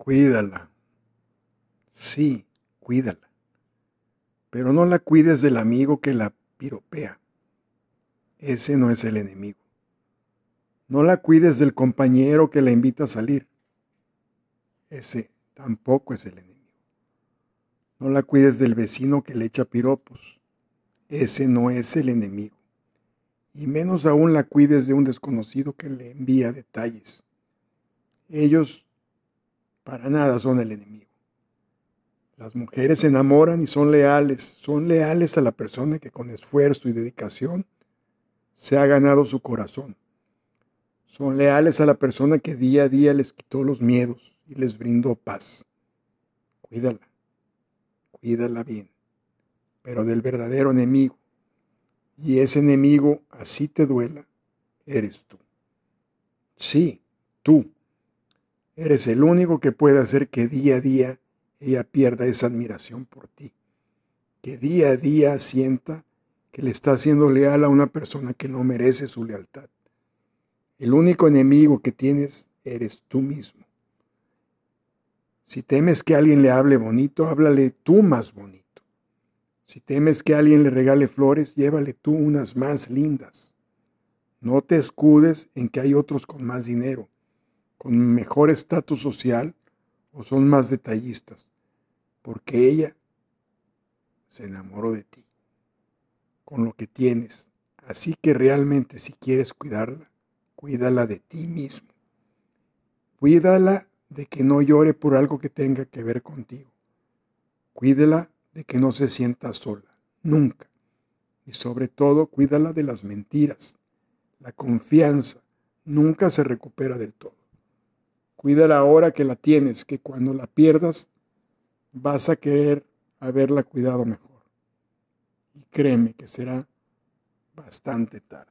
Cuídala. Sí, cuídala. Pero no la cuides del amigo que la piropea. Ese no es el enemigo. No la cuides del compañero que la invita a salir. Ese tampoco es el enemigo. No la cuides del vecino que le echa piropos. Ese no es el enemigo. Y menos aún la cuides de un desconocido que le envía detalles. Ellos para nada son el enemigo. Las mujeres se enamoran y son leales, son leales a la persona que con esfuerzo y dedicación se ha ganado su corazón. Son leales a la persona que día a día les quitó los miedos y les brindó paz. Cuídala, cuídala bien, pero del verdadero enemigo. Y ese enemigo, así te duela, eres tú. Sí, tú Eres el único que puede hacer que día a día ella pierda esa admiración por ti. Que día a día sienta que le está siendo leal a una persona que no merece su lealtad. El único enemigo que tienes eres tú mismo. Si temes que alguien le hable bonito, háblale tú más bonito. Si temes que alguien le regale flores, llévale tú unas más lindas. No te escudes en que hay otros con más dinero con mejor estatus social o son más detallistas, porque ella se enamoró de ti, con lo que tienes. Así que realmente si quieres cuidarla, cuídala de ti mismo. Cuídala de que no llore por algo que tenga que ver contigo. Cuídala de que no se sienta sola, nunca. Y sobre todo, cuídala de las mentiras. La confianza nunca se recupera del todo. Cuídala ahora que la tienes, que cuando la pierdas vas a querer haberla cuidado mejor. Y créeme que será bastante tarde.